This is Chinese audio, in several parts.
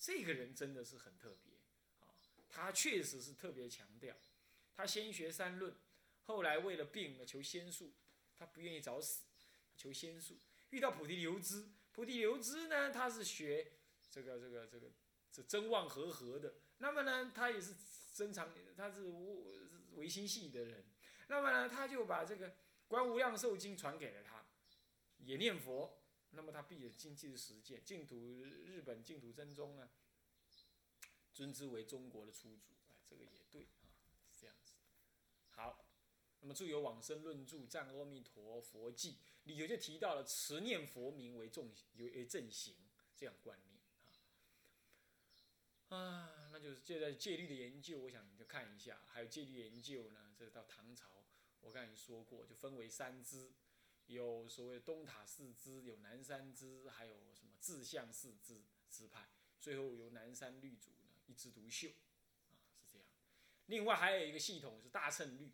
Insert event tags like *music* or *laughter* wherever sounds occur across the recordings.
这个人真的是很特别啊，他确实是特别强调，他先学三论，后来为了病呢求仙术，他不愿意早死，求仙术，遇到菩提流支，菩提流支呢他是学这个这个这个这真妄合合的，那么呢他也是真常他是无唯心系的人，那么呢他就把这个观无量寿经传给了他，也念佛。那么他必有经济的实践，净土日本净土真宗呢，尊之为中国的初祖，哎，这个也对啊，是这样子。好，那么著有《往生论著》《赞阿弥陀佛记》，里头就提到了持念佛名为重有为正行这样观念啊。啊，那就是借在戒律的研究，我想你就看一下，还有戒律研究呢，这到唐朝，我刚才说过，就分为三支。有所谓东塔四支，有南山支，还有什么自相四支支派，最后由南山律主呢一枝独秀，啊是这样。另外还有一个系统是大乘律，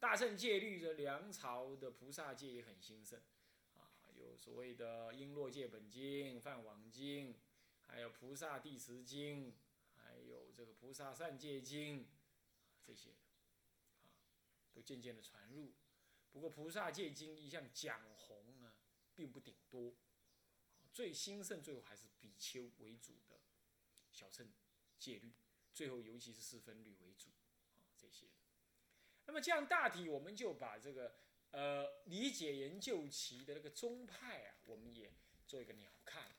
大乘戒律的梁朝的菩萨戒也很兴盛，啊有所谓的璎珞戒本经、梵网经，还有菩萨地持经，还有这个菩萨善戒经，这些，啊都渐渐的传入。不过菩萨戒经一向讲红呢，并不顶多，最兴盛最后还是比丘为主的小乘戒律，最后尤其是四分律为主，啊这些。那么这样大体我们就把这个呃理解研究其的那个宗派啊，我们也做一个鸟瞰啊。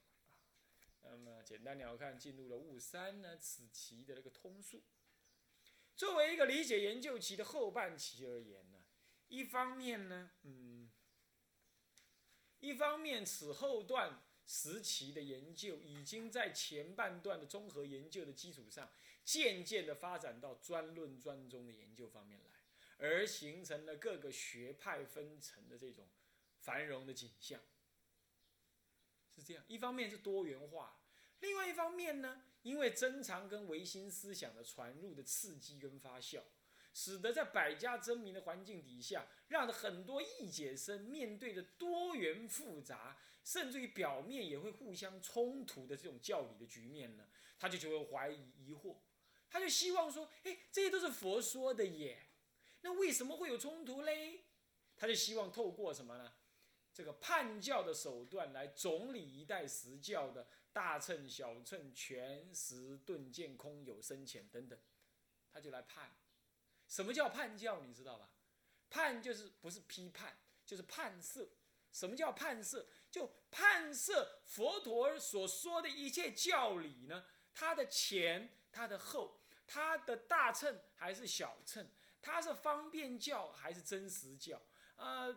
那么简单鸟瞰进入了雾山呢此期的那个通数。作为一个理解研究期的后半期而言。一方面呢，嗯，一方面此后段时期的研究已经在前半段的综合研究的基础上，渐渐的发展到专论专宗的研究方面来，而形成了各个学派分层的这种繁荣的景象。是这样，一方面是多元化，另外一方面呢，因为珍藏跟唯心思想的传入的刺激跟发酵。使得在百家争鸣的环境底下，让很多义解生面对着多元复杂，甚至于表面也会互相冲突的这种教理的局面呢，他就就会怀疑疑惑，他就希望说，哎，这些都是佛说的耶，那为什么会有冲突嘞？他就希望透过什么呢？这个判教的手段来总理一代十教的大乘、小乘、全实、顿见空、有深浅等等，他就来判。什么叫判教？你知道吧？判就是不是批判，就是判色。什么叫判色？就判色佛陀所说的一切教理呢？它的前，它的后，它的大乘还是小乘？它是方便教还是真实教？呃，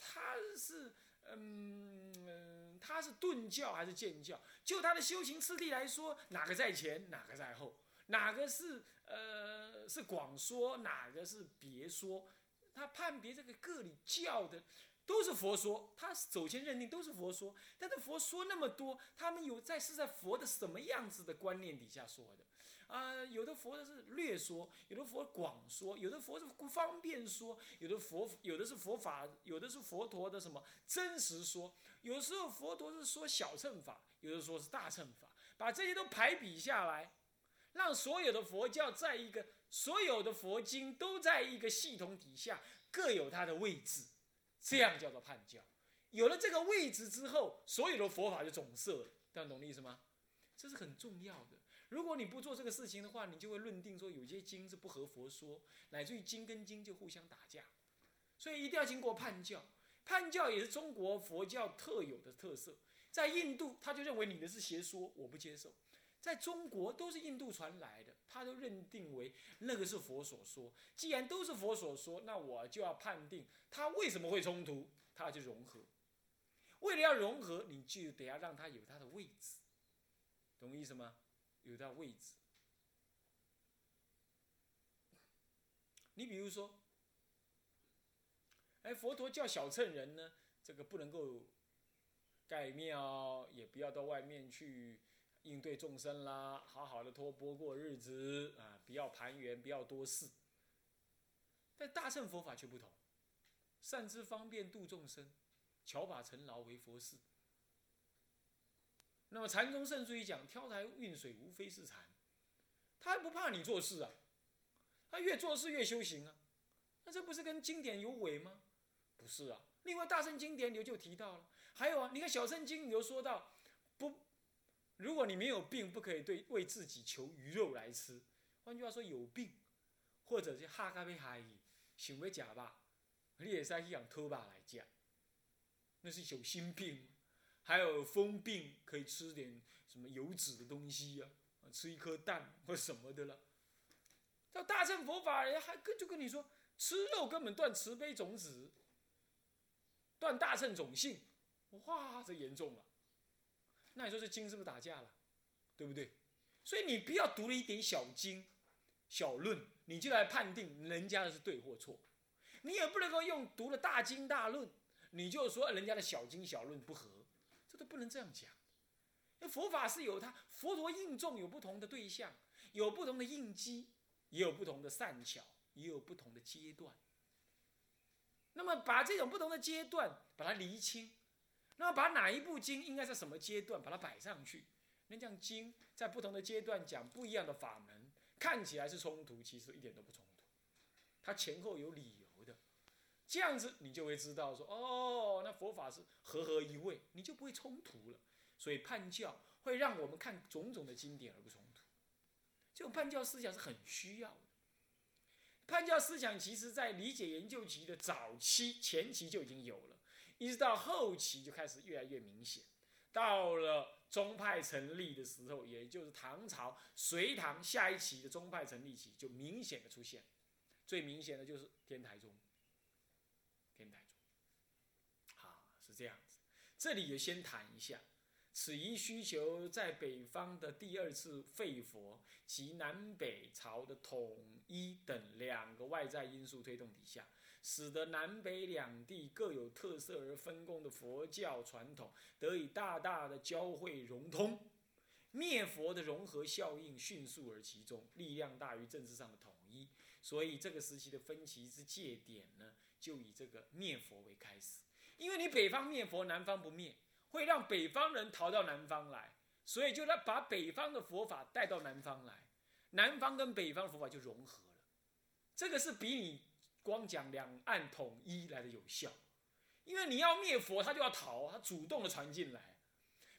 它是嗯，它是顿教还是渐教？就它的修行次第来说，哪个在前，哪个在后？哪个是？呃，是广说哪个是别说？他判别这个个里教的都是佛说，他首先认定都是佛说。但是佛说那么多，他们有在是在佛的什么样子的观念底下说的？啊，有的佛的是略说，有的佛广说，有的佛是不方便说，有的佛有的是佛法，有的是佛陀的什么真实说。有时候佛陀是说小乘法，有的说是大乘法，把这些都排比下来。让所有的佛教在一个，所有的佛经都在一个系统底下，各有它的位置，这样叫做判教。有了这个位置之后，所有的佛法就总摄了。大家懂的意思吗？这是很重要的。如果你不做这个事情的话，你就会认定说有些经是不合佛说，乃至于经跟经就互相打架。所以一定要经过判教。判教也是中国佛教特有的特色。在印度，他就认为你的是邪说，我不接受。在中国都是印度传来的，他都认定为那个是佛所说。既然都是佛所说，那我就要判定他为什么会冲突，他就融合。为了要融合，你就得要让他有他的位置，懂意思吗？有他位置。你比如说，哎，佛陀叫小乘人呢，这个不能够盖庙，也不要到外面去。应对众生啦，好好的托钵过日子啊，不要盘缘，不要多事。但大乘佛法却不同，善知方便度众生，巧把尘劳为佛事。那么禅宗甚至于讲挑台运水无非是禅，他还不怕你做事啊，他越做事越修行啊，那这不是跟经典有违吗？不是啊。另外大圣经典里就提到了，还有啊，你看小圣经里又说到，不，如果你没有病，不可以对为自己求鱼肉来吃。换句话说，有病，或者是哈咖啡哈伊想要假吧，你也是去养偷吧来讲，那是有心病。还有风病，可以吃点什么油脂的东西呀？吃一颗蛋或什么的了。到大乘佛法，人还跟就跟你说，吃肉根本断慈悲种子，断大乘种性。哇，这严重了。那你说这经是不是打架了？对不对？所以你不要读了一点小经、小论，你就来判定人家的是对或错。你也不能够用读了大经大论，你就说人家的小经小论不合。这都不能这样讲，那佛法是有它佛陀应众有不同的对象，有不同的应机，也有不同的善巧，也有不同的阶段。那么把这种不同的阶段把它厘清，那把哪一部经应该在什么阶段把它摆上去，那这样经在不同的阶段讲不一样的法门，看起来是冲突，其实一点都不冲突，它前后有理由的。这样子你就会知道说哦，那佛法是合合一位，你就不会冲突了。所以判教会让我们看种种的经典而不冲突，这种判教思想是很需要的。判教思想其实在理解研究期的早期前期就已经有了，一直到后期就开始越来越明显。到了宗派成立的时候，也就是唐朝隋唐下一期的宗派成立期，就明显的出现。最明显的就是天台宗。天台宗，好是这样子。这里也先谈一下，此一需求在北方的第二次废佛及南北朝的统一等两个外在因素推动底下，使得南北两地各有特色而分工的佛教传统得以大大的交汇融通，灭佛的融合效应迅速而集中，力量大于政治上的统一。所以这个时期的分歧之界点呢？就以这个灭佛为开始，因为你北方灭佛，南方不灭，会让北方人逃到南方来，所以就来把北方的佛法带到南方来，南方跟北方佛法就融合了。这个是比你光讲两岸统一来的有效，因为你要灭佛，他就要逃，他主动的传进来，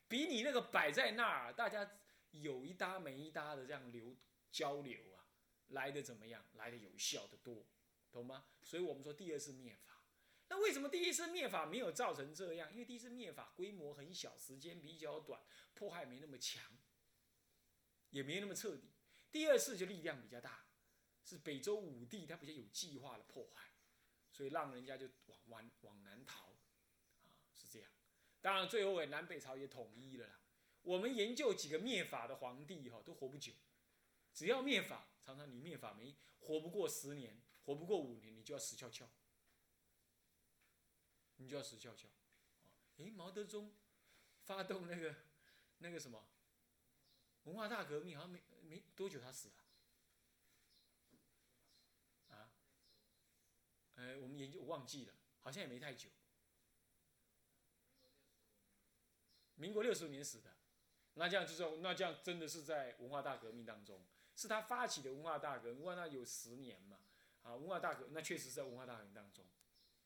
比你那个摆在那儿，大家有一搭没一搭的这样流交流啊，来的怎么样？来的有效的多。懂吗？所以我们说第二次灭法，那为什么第一次灭法没有造成这样？因为第一次灭法规模很小，时间比较短，破坏没那么强，也没那么彻底。第二次就力量比较大，是北周武帝他比较有计划的破坏，所以让人家就往往往南逃，啊，是这样。当然最后也南北朝也统一了啦。我们研究几个灭法的皇帝哈，都活不久，只要灭法，常常你灭法没活不过十年。活不过五年，你就要死翘翘，你就要死翘翘。哎，毛泽东发动那个那个什么文化大革命，好像没没多久他死了。啊？呃，我们研究我忘记了，好像也没太久。民国六十五年死的，那这样就说，那这样真的是在文化大革命当中，是他发起的文化大革命，文化大有十年嘛。啊，文化大革那确实是在文化大革命当中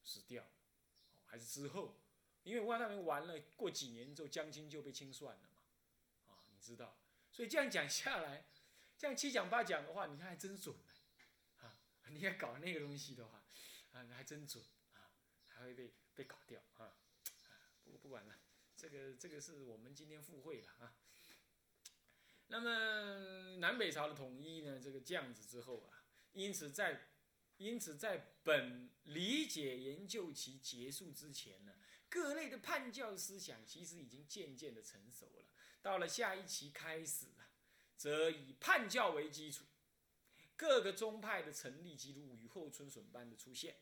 死掉，还是之后？因为文化大革命完了，过几年之后，江青就被清算了嘛。啊，你知道，所以这样讲下来，这样七讲八讲的话，你看还真准呢。啊，你要搞那个东西的话，啊，还真准啊，还会被被搞掉啊。啊不不管了，这个这个是我们今天附会了啊。那么南北朝的统一呢，这个这样子之后啊，因此在因此，在本理解研究期结束之前呢，各类的叛教思想其实已经渐渐的成熟了。到了下一期开始啊，则以叛教为基础，各个宗派的成立及如雨后春笋般的出现。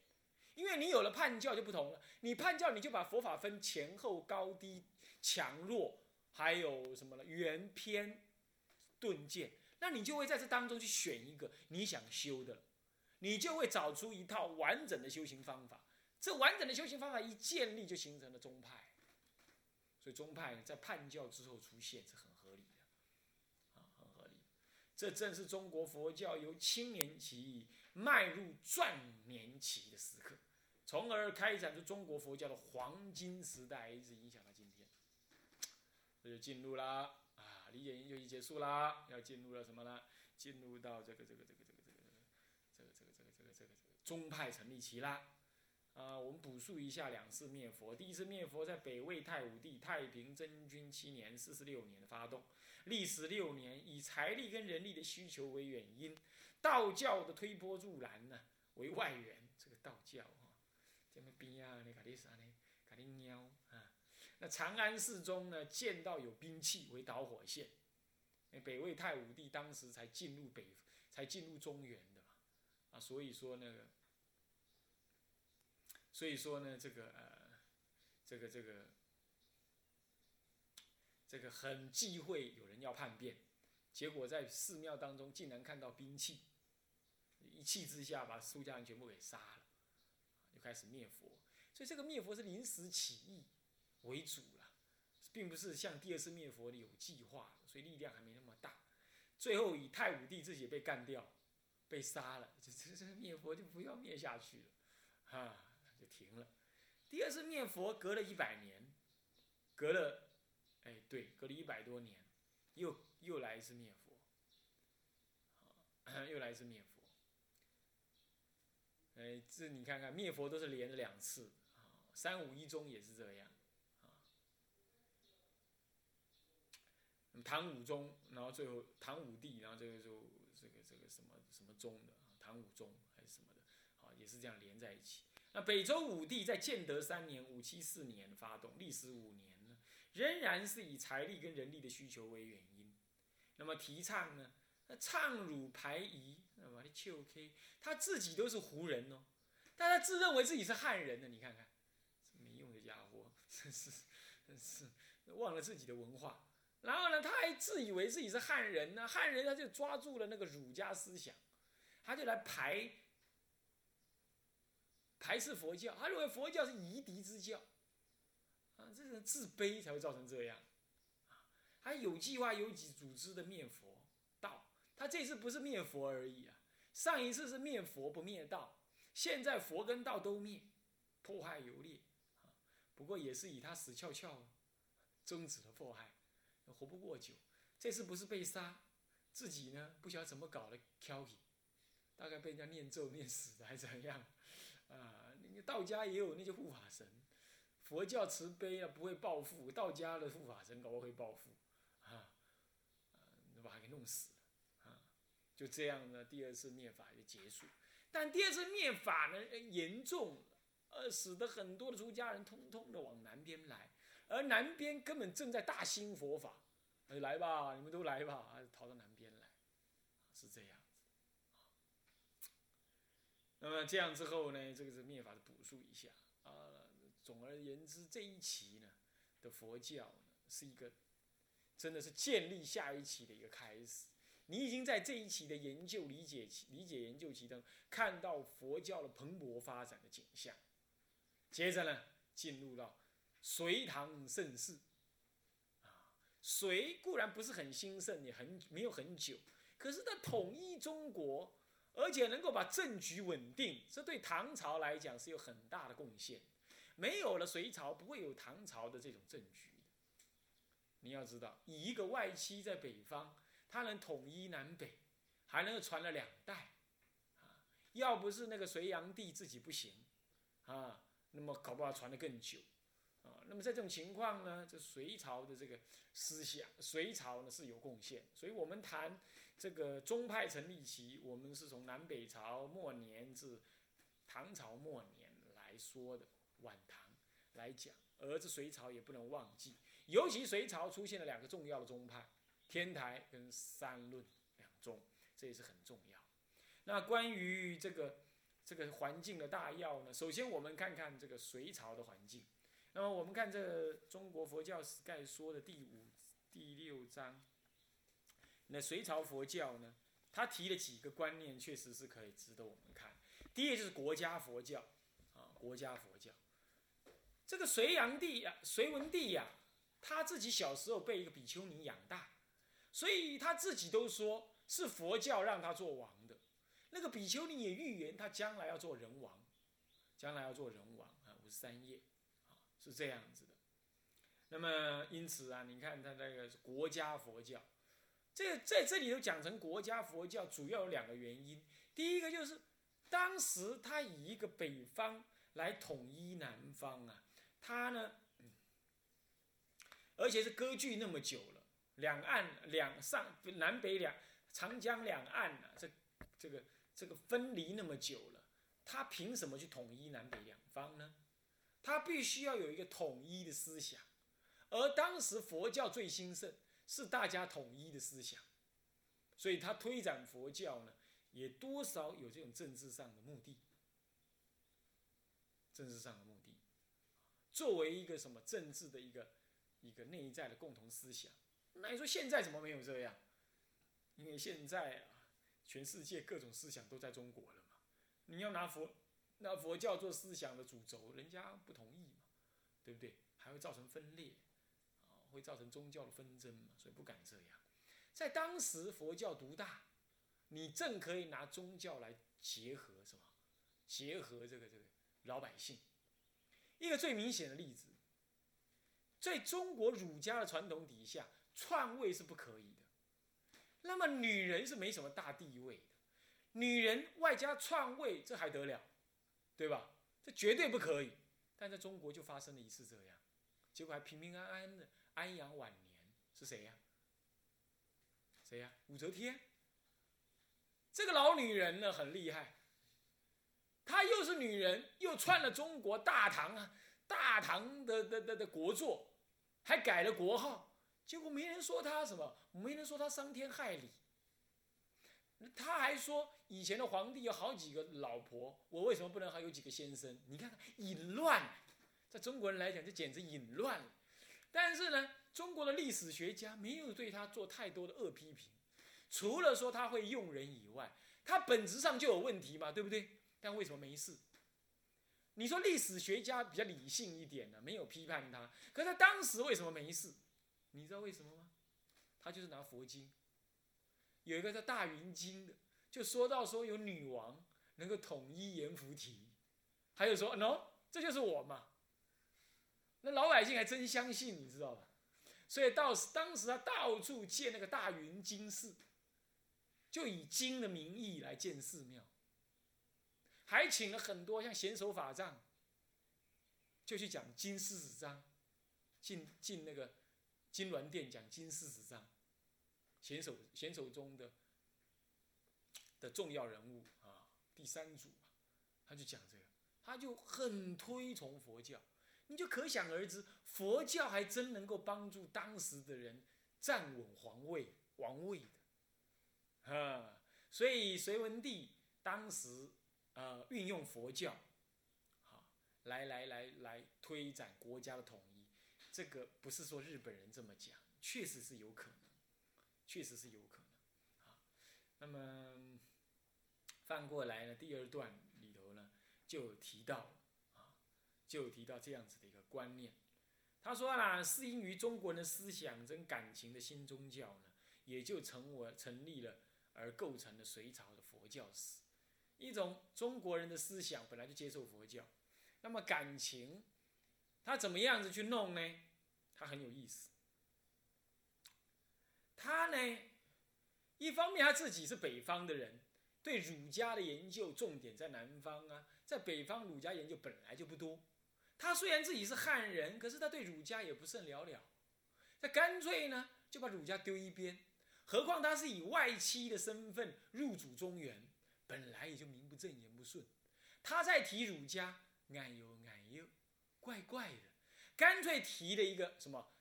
因为你有了叛教就不同了，你叛教你就把佛法分前后高低强弱，还有什么呢？圆偏顿渐，那你就会在这当中去选一个你想修的。你就会找出一套完整的修行方法，这完整的修行方法一建立，就形成了宗派。所以宗派在叛教之后出现是很，这正是中国佛教由青年期迈入壮年期的时刻，从而开展出中国佛教的黄金时代，一直影响到今天。这就进入啦，啊，理解研究已结束啦，要进入了什么呢？进入到这个这个这个这个这个这个这个这个这个这个宗派成立期啦。啊，我们补述一下两次灭佛。第一次灭佛在北魏太武帝太平真君七年（四十六年）发动，历时六年，以财力跟人力的需求为原因，道教的推波助澜呢为外援。这个道教哈，这么边啊，你搞啲啥呢？搞啲喵啊！那长安寺中呢，见到有兵器为导火线，北魏太武帝当时才进入北，才进入中原的嘛，啊，所以说那个。所以说呢，这个呃，这个这个这个很忌讳有人要叛变，结果在寺庙当中竟然看到兵器，一气之下把出家人全部给杀了，就开始灭佛。所以这个灭佛是临时起意为主了，并不是像第二次灭佛的有计划，所以力量还没那么大。最后以太武帝自己被干掉，被杀了，*laughs* 这这这灭佛就不要灭下去了，哈。就停了。第二次灭佛隔了一百年，隔了，哎，对，隔了一百多年，又又来一次灭佛，又来一次灭 *coughs* 佛。哎，这你看看，灭佛都是连着两次，啊，三五一中也是这样，啊，唐武宗，然后最后唐武帝，然后最后就这个这个什么什么宗的，唐武宗还是什么的，啊，也是这样连在一起。北周武帝在建德三年（五七四年）发动，历时五年呢，仍然是以财力跟人力的需求为原因。那么提倡呢，那倡儒排夷，那么的丘 K，他自己都是胡人哦，但他自认为自己是汉人呢。你看看，没用的家伙，真是真是忘了自己的文化。然后呢，他还自以为自己是汉人呢，汉人他就抓住了那个儒家思想，他就来排。排斥佛教，他认为佛教是夷狄之教，啊，这种自卑才会造成这样，啊，还有计划、有组织的灭佛道，他这次不是灭佛而已啊，上一次是灭佛不灭道，现在佛跟道都灭，迫害游猎，不过也是以他死翘翘，终止了迫害，活不过久，这次不是被杀，自己呢不晓得怎么搞的，挑起，大概被人家念咒念死的还是怎样。啊，那个道家也有那些护法神，佛教慈悲啊，不会报复，道家的护法神搞不会报复，啊，把他给弄死了，啊，就这样呢，第二次灭法就结束。但第二次灭法呢，严重，呃，使得很多的出家人通通的往南边来，而南边根本正在大兴佛法，来吧，你们都来吧，逃到南边来，是这样。那么这样之后呢，这个是灭法的补述一下啊。总而言之，这一期呢的佛教呢是一个，真的是建立下一期的一个开始。你已经在这一期的研究理解期、理解研究期中看到佛教的蓬勃发展的景象。接着呢，进入到隋唐盛世啊，隋固然不是很兴盛，也很没有很久，可是它统一中国。而且能够把政局稳定，这对唐朝来讲是有很大的贡献。没有了隋朝，不会有唐朝的这种政局。你要知道，以一个外戚在北方，他能统一南北，还能够传了两代，啊，要不是那个隋炀帝自己不行，啊，那么搞不好传得更久，啊，那么在这种情况呢，这隋朝的这个思想，隋朝呢是有贡献。所以我们谈。这个宗派成立期，我们是从南北朝末年至唐朝末年来说的，晚唐来讲，而这隋朝也不能忘记，尤其隋朝出现了两个重要的宗派，天台跟三论两宗，这也是很重要。那关于这个这个环境的大要呢，首先我们看看这个隋朝的环境。那么我们看这《中国佛教史概说》的第五、第六章。那隋朝佛教呢？他提了几个观念，确实是可以值得我们看。第一个就是国家佛教，啊，国家佛教。这个隋炀帝呀，隋文帝呀，他自己小时候被一个比丘尼养大，所以他自己都说是佛教让他做王的。那个比丘尼也预言他将来要做人王，将来要做人王啊，五十三页，啊，是这样子的。那么因此啊，你看他那个国家佛教，这在这里头讲成国家佛教，主要有两个原因。第一个就是当时他以一个北方来统一南方啊，他呢。而且是割据那么久了，两岸两上南北两长江两岸啊，这这个这个分离那么久了，他凭什么去统一南北两方呢？他必须要有一个统一的思想，而当时佛教最兴盛，是大家统一的思想，所以他推展佛教呢，也多少有这种政治上的目的，政治上的目的，作为一个什么政治的一个。一个内在的共同思想，那你说现在怎么没有这样？因为现在啊，全世界各种思想都在中国了嘛。你要拿佛拿佛教做思想的主轴，人家不同意嘛，对不对？还会造成分裂，会造成宗教的纷争嘛，所以不敢这样。在当时佛教独大，你正可以拿宗教来结合什么？结合这个这个老百姓。一个最明显的例子。在中国儒家的传统底下，篡位是不可以的。那么女人是没什么大地位的，女人外加篡位，这还得了，对吧？这绝对不可以。但在中国就发生了一次这样，结果还平平安安的安阳晚年。是谁呀？谁呀？武则天。这个老女人呢，很厉害。她又是女人，又篡了中国大唐啊，大唐的的的的国祚。还改了国号，结果没人说她什么，没人说她伤天害理。他还说以前的皇帝有好几个老婆，我为什么不能还有几个先生？你看淫乱，在中国人来讲这简直淫乱。但是呢，中国的历史学家没有对他做太多的恶批评，除了说他会用人以外，他本质上就有问题嘛，对不对？但为什么没事？你说历史学家比较理性一点呢，没有批判他。可是当时为什么没事？你知道为什么吗？他就是拿佛经，有一个叫《大云经》的，就说到说有女王能够统一阎浮提，还有说喏，这就是我嘛。那老百姓还真相信，你知道吧？所以到当时他到处建那个大云经寺，就以经的名义来建寺庙。还请了很多像贤手法藏，就去讲金四十章，进进那个金銮殿讲金四十章，贤手贤手中的的重要人物啊，第三组他就讲这个，他就很推崇佛教，你就可想而知，佛教还真能够帮助当时的人站稳皇位王位的，啊，所以隋文帝当时。呃，运用佛教，好，来来来来推展国家的统一，这个不是说日本人这么讲，确实是有可能，确实是有可能，啊，那么翻过来呢，第二段里头呢，就提到，就提到这样子的一个观念，他说啦，是因于中国人的思想跟感情的新宗教呢，也就成为成立了，而构成了隋朝的佛教史。一种中国人的思想本来就接受佛教，那么感情，他怎么样子去弄呢？他很有意思。他呢，一方面他自己是北方的人，对儒家的研究重点在南方啊，在北方儒家研究本来就不多。他虽然自己是汉人，可是他对儒家也不甚了了。他干脆呢就把儒家丢一边，何况他是以外戚的身份入主中原。本来也就名不正言不顺，他在提儒家，哎呦哎呦，怪怪的，干脆提了一个什么，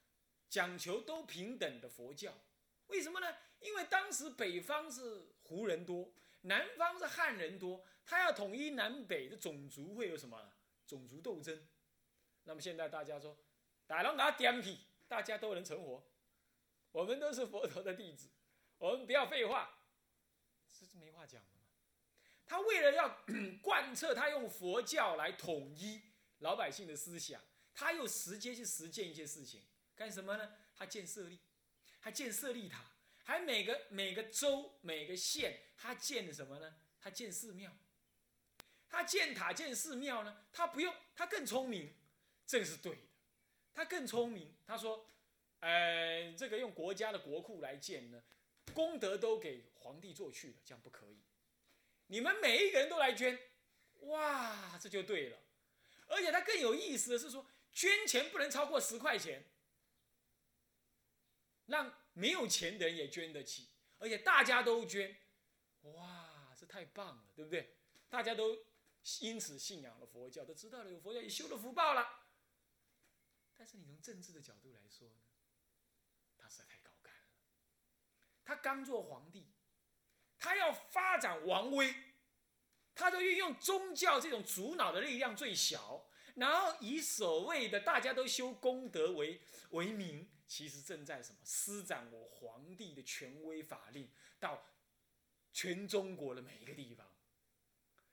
讲求都平等的佛教，为什么呢？因为当时北方是胡人多，南方是汉人多，他要统一南北的种族会有什么种族斗争？那么现在大家说，打龙打点起，大家都能成活，我们都是佛陀的弟子，我们不要废话，这是没话讲。他为了要贯彻，他用佛教来统一老百姓的思想，他又直接去实践一些事情，干什么呢？他建舍利，他建舍利塔，还每个每个州每个县，他建什么呢？他建寺庙。他建塔建寺庙呢，他不用，他更聪明，这个是对的。他更聪明，他说，呃，这个用国家的国库来建呢，功德都给皇帝做去了，这样不可以。你们每一个人都来捐，哇，这就对了。而且他更有意思的是说，捐钱不能超过十块钱，让没有钱的人也捐得起，而且大家都捐，哇，这太棒了，对不对？大家都。因此信仰了佛教，都知道了有佛教，也修了福报了。但是你从政治的角度来说呢，他实在太高干了。他刚做皇帝，他要发展王威，他就运用宗教这种主脑的力量最小，然后以所谓的大家都修功德为为名，其实正在什么施展我皇帝的权威法令到全中国的每一个地方。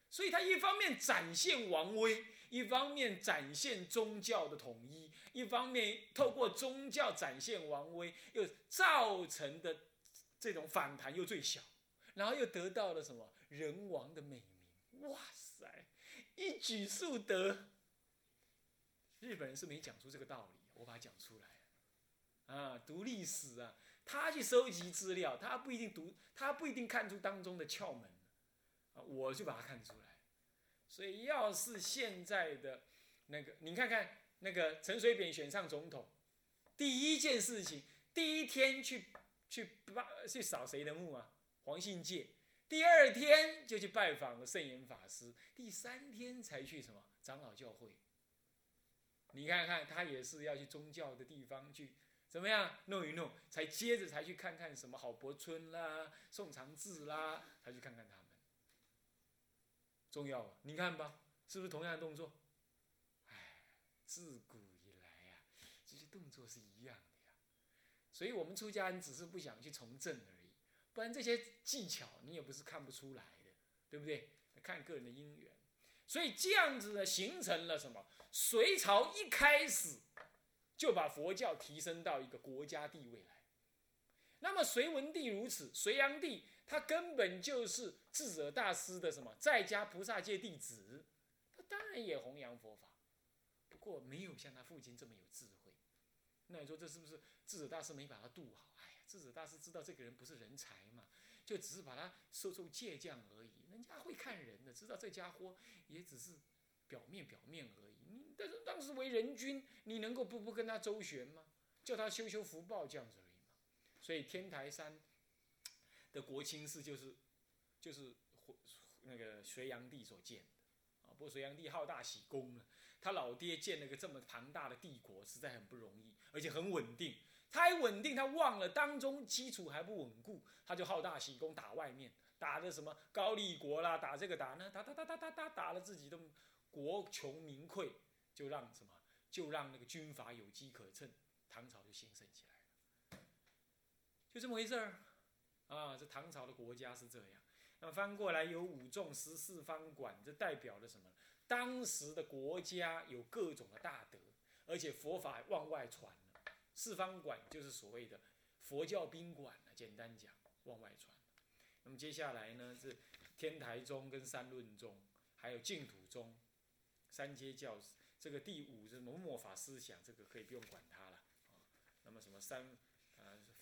所以他一方面展现王威，一方面展现宗教的统一，一方面透过宗教展现王威，又造成的这种反弹又最小，然后又得到了什么人王的美名？哇塞，一举数得。日本人是没讲出这个道理，我把它讲出来。啊，读历史啊，他去收集资料，他不一定读，他不一定看出当中的窍门。啊，我就把它看出来。所以，要是现在的那个，你看看那个陈水扁选上总统，第一件事情，第一天去去拜去扫谁的墓啊？黄信介。第二天就去拜访了圣严法师，第三天才去什么长老教会。你看看他也是要去宗教的地方去怎么样弄一弄，才接着才去看看什么郝柏村啦、宋长志啦，才去看看他。重要啊？你看吧，是不是同样的动作？哎，自古以来呀，这些动作是一样的呀。所以我们出家人只是不想去从政而已，不然这些技巧你也不是看不出来的，对不对？看个人的因缘。所以这样子呢，形成了什么？隋朝一开始就把佛教提升到一个国家地位来。那么隋文帝如此，隋炀帝。他根本就是智者大师的什么在家菩萨界弟子，他当然也弘扬佛法，不过没有像他父亲这么有智慧。那你说这是不是智者大师没把他度好？哎呀，智者大师知道这个人不是人才嘛，就只是把他收受借将而已。人家会看人的，知道这家伙也只是表面表面而已。你但是当时为人君，你能够不不跟他周旋吗？叫他修修福报这样子而已嘛。所以天台山。的国清寺就是，就是那个隋炀帝所建的，啊，不过隋炀帝好大喜功了，他老爹建了个这么庞大的帝国，实在很不容易，而且很稳定。他还稳定，他忘了当中基础还不稳固，他就好大喜功打外面，打的什么高丽国啦，打这个打那，打打打打打打，打了自己的国穷民溃，就让什么，就让那个军阀有机可乘，唐朝就兴盛起来了，就这么回事儿。啊，这唐朝的国家是这样。那么翻过来有五众十四方馆，这代表了什么？当时的国家有各种的大德，而且佛法往外传了。四方馆就是所谓的佛教宾馆了。简单讲，往外传。那么接下来呢，是天台宗跟三论宗，还有净土宗，三阶教。这个第五是末法思想，这个可以不用管它了。啊，那么什么三？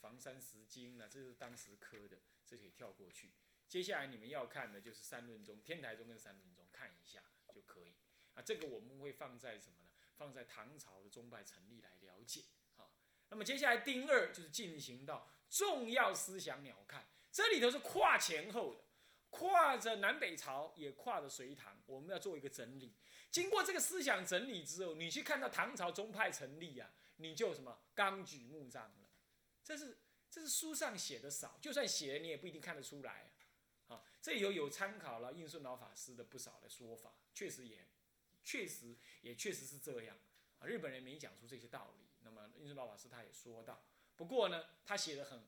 房山石经呢，这是当时科的，这可以跳过去。接下来你们要看的就是三论中，天台宗跟三论中看一下就可以。啊，这个我们会放在什么呢？放在唐朝的宗派成立来了解。啊，那么接下来丁二就是进行到重要思想鸟瞰，这里头是跨前后的，跨着南北朝，也跨着隋唐，我们要做一个整理。经过这个思想整理之后，你去看到唐朝宗派成立啊，你就什么纲举目张。这是这是书上写的少，就算写了你也不一定看得出来。啊，这里头有参考了应顺老法师的不少的说法，确实也确实也确实是这样。啊，日本人没讲出这些道理，那么应顺老法师他也说到。不过呢，他写的很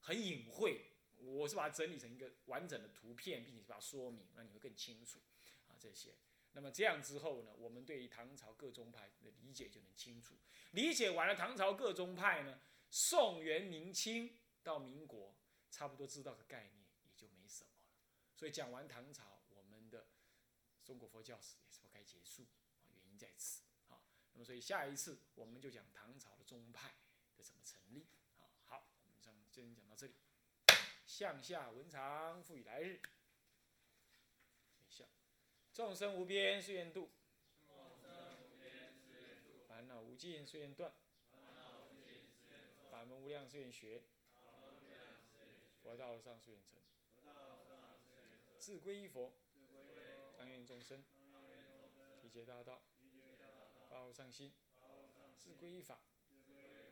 很隐晦，我是把它整理成一个完整的图片，并且把它说明，那你会更清楚。啊，这些那么这样之后呢，我们对于唐朝各宗派的理解就能清楚。理解完了唐朝各宗派呢，宋元明清到民国，差不多知道个概念，也就没什么了。所以讲完唐朝，我们的中国佛教史也是不该结束，原因在此啊。那么所以下一次我们就讲唐朝的宗派的怎么成立啊。好，我们上先讲到这里。向下文长，复以来日。众生无边誓愿度，烦恼无尽誓愿断，无量誓愿学，佛道上誓愿成，自归依佛，当愿众生体解大道，报上心，自归依法。